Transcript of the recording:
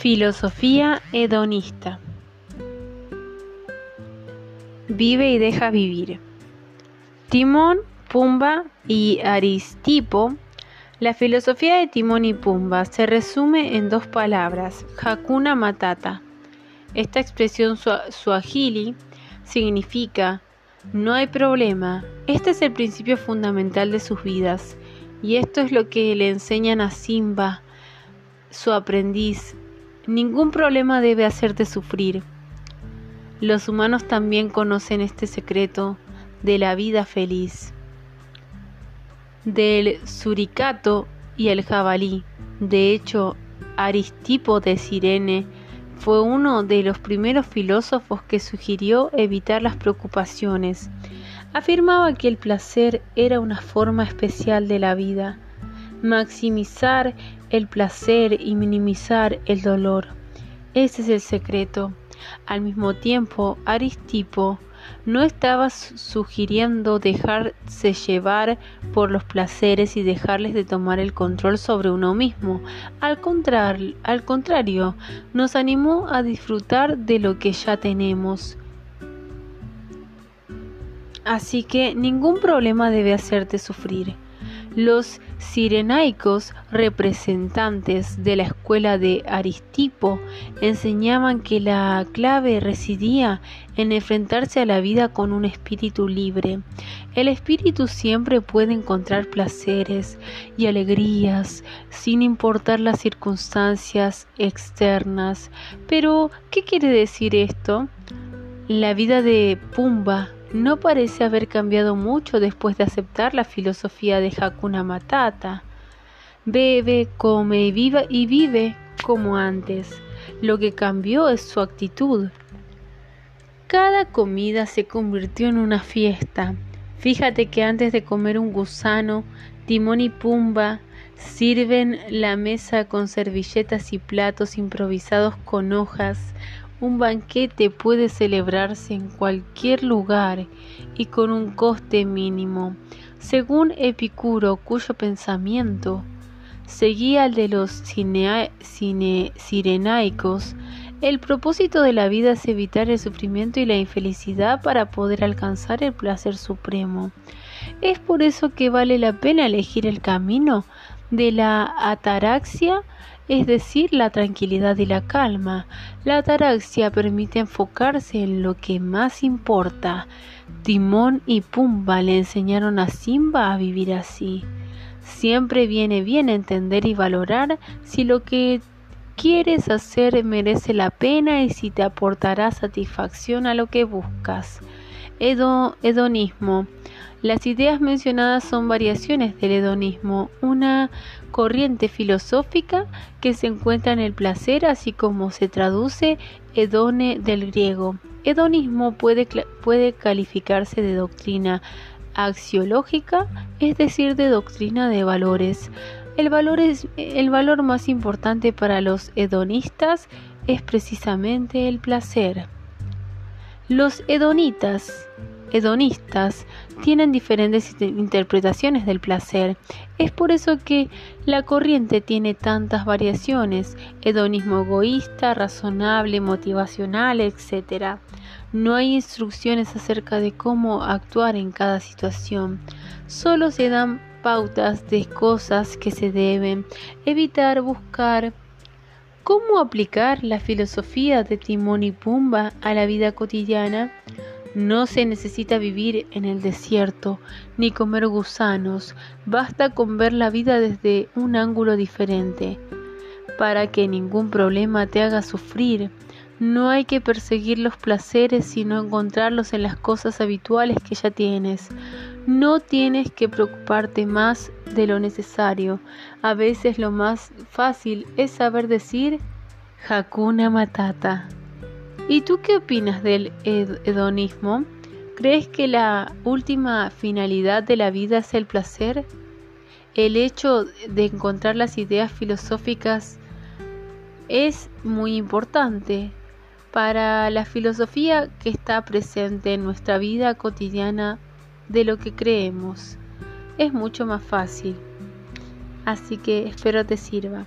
Filosofía hedonista. Vive y deja vivir. Timón, Pumba y Aristipo. La filosofía de Timón y Pumba se resume en dos palabras, Hakuna Matata. Esta expresión suajili significa no hay problema. Este es el principio fundamental de sus vidas y esto es lo que le enseñan a Simba, su aprendiz. Ningún problema debe hacerte sufrir. Los humanos también conocen este secreto de la vida feliz. Del suricato y el jabalí. De hecho, Aristipo de Sirene fue uno de los primeros filósofos que sugirió evitar las preocupaciones. Afirmaba que el placer era una forma especial de la vida, maximizar el placer y minimizar el dolor. Ese es el secreto. Al mismo tiempo, Aristipo no estaba sugiriendo dejarse llevar por los placeres y dejarles de tomar el control sobre uno mismo. Al, al contrario, nos animó a disfrutar de lo que ya tenemos. Así que ningún problema debe hacerte sufrir. Los sirenaicos, representantes de la escuela de Aristipo, enseñaban que la clave residía en enfrentarse a la vida con un espíritu libre. El espíritu siempre puede encontrar placeres y alegrías sin importar las circunstancias externas. Pero, ¿qué quiere decir esto? La vida de Pumba no parece haber cambiado mucho después de aceptar la filosofía de Hakuna Matata. Bebe, come y vive, y vive como antes. Lo que cambió es su actitud. Cada comida se convirtió en una fiesta. Fíjate que antes de comer un gusano, Timón y Pumba sirven la mesa con servilletas y platos improvisados con hojas, un banquete puede celebrarse en cualquier lugar y con un coste mínimo, según Epicuro, cuyo pensamiento seguía el de los sirenaicos. El propósito de la vida es evitar el sufrimiento y la infelicidad para poder alcanzar el placer supremo. Es por eso que vale la pena elegir el camino de la ataraxia es decir, la tranquilidad y la calma. La ataraxia permite enfocarse en lo que más importa. Timón y Pumba le enseñaron a Simba a vivir así. Siempre viene bien entender y valorar si lo que quieres hacer merece la pena y si te aportará satisfacción a lo que buscas. hedonismo. Las ideas mencionadas son variaciones del hedonismo, una corriente filosófica que se encuentra en el placer, así como se traduce hedone del griego. Hedonismo puede, puede calificarse de doctrina axiológica, es decir, de doctrina de valores. El valor, es, el valor más importante para los hedonistas es precisamente el placer. Los hedonitas hedonistas tienen diferentes interpretaciones del placer. Es por eso que la corriente tiene tantas variaciones, hedonismo egoísta, razonable, motivacional, etc. No hay instrucciones acerca de cómo actuar en cada situación, solo se dan pautas de cosas que se deben evitar, buscar, ¿Cómo aplicar la filosofía de Timón y Pumba a la vida cotidiana? No se necesita vivir en el desierto ni comer gusanos, basta con ver la vida desde un ángulo diferente. Para que ningún problema te haga sufrir, no hay que perseguir los placeres sino encontrarlos en las cosas habituales que ya tienes. No tienes que preocuparte más de lo necesario. A veces lo más fácil es saber decir Hakuna Matata. ¿Y tú qué opinas del hedonismo? ¿Crees que la última finalidad de la vida es el placer? El hecho de encontrar las ideas filosóficas es muy importante para la filosofía que está presente en nuestra vida cotidiana de lo que creemos. Es mucho más fácil. Así que espero te sirva.